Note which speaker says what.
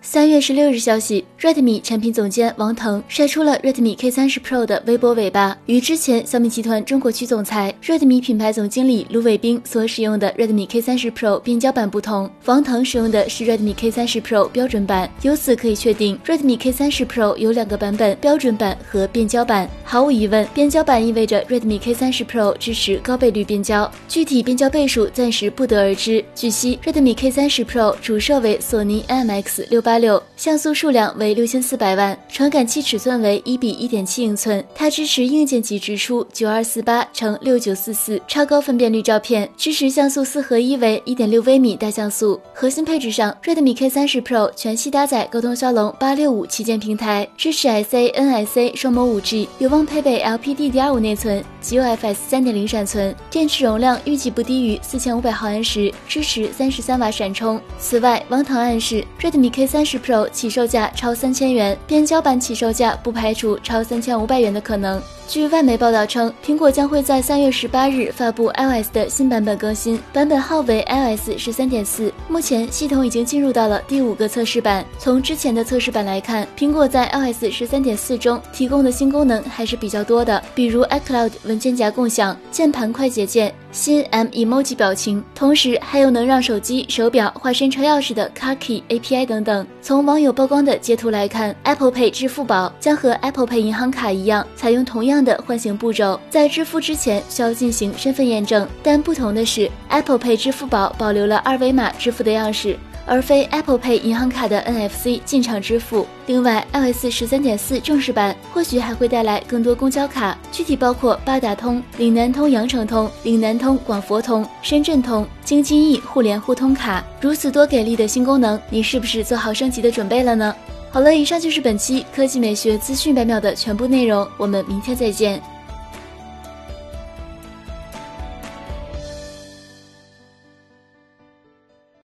Speaker 1: 三月十六日消息，Redmi 产品总监王腾晒出了 Redmi K 三十 Pro 的微博尾巴。与之前小米集团中国区总裁、Redmi 品牌总经理卢伟冰所使用的 Redmi K 三十 Pro 变焦版不同，王腾使用的是 Redmi K 三十 Pro 标准版。由此可以确定，Redmi K 三十 Pro 有两个版本：标准版和变焦版。毫无疑问，变焦版意味着 Redmi K 三十 Pro 支持高倍率变焦，具体变焦倍数暂时不得而知。据悉，Redmi K 三十 Pro 主摄为索尼 IMX 六八八六，像素数量为六千四百万，传感器尺寸为一比一点七英寸。它支持硬件级直出九二四八乘六九四四超高分辨率照片，支持像素四合一为一点六微米大像素。核心配置上，Redmi K 三十 Pro 全系搭载高通骁龙八六五旗舰平台，支持 SA、NSA 双模五 G，有望配备 LPDDR5 内存 UFS 三点零闪存，电池容量预计不低于四千五百毫安时，支持三十三瓦闪充。此外，王腾暗示 Redmi K 三十 Pro 起售价超三千元，变焦版起售价不排除超三千五百元的可能。据外媒报道称，苹果将会在三月十八日发布 iOS 的新版本更新，版本号为 iOS 十三点四。目前系统已经进入到了第五个测试版。从之前的测试版来看，苹果在 iOS 十三点四中提供的新功能还是比较多的，比如 iCloud 文肩胛共享、键盘快捷键、新 M emoji 表情，同时还有能让手机、手表化身车钥匙的 Car Key API 等等。从网友曝光的截图来看，Apple Pay 支付宝将和 Apple Pay 银行卡一样，采用同样的唤醒步骤，在支付之前需要进行身份验证。但不同的是，Apple Pay 支付宝保留了二维码支付的样式，而非 Apple Pay 银行卡的 NFC 进场支付。另外，iOS 十三点四正式版或许还会带来更多公交卡，具体包括八达通、岭南通羊城通、岭南通广佛通、深圳通、京津冀互联互通卡。如此多给力的新功能，你是不是做好升级的准备了呢？好了，以上就是本期科技美学资讯百秒的全部内容，我们明天再见。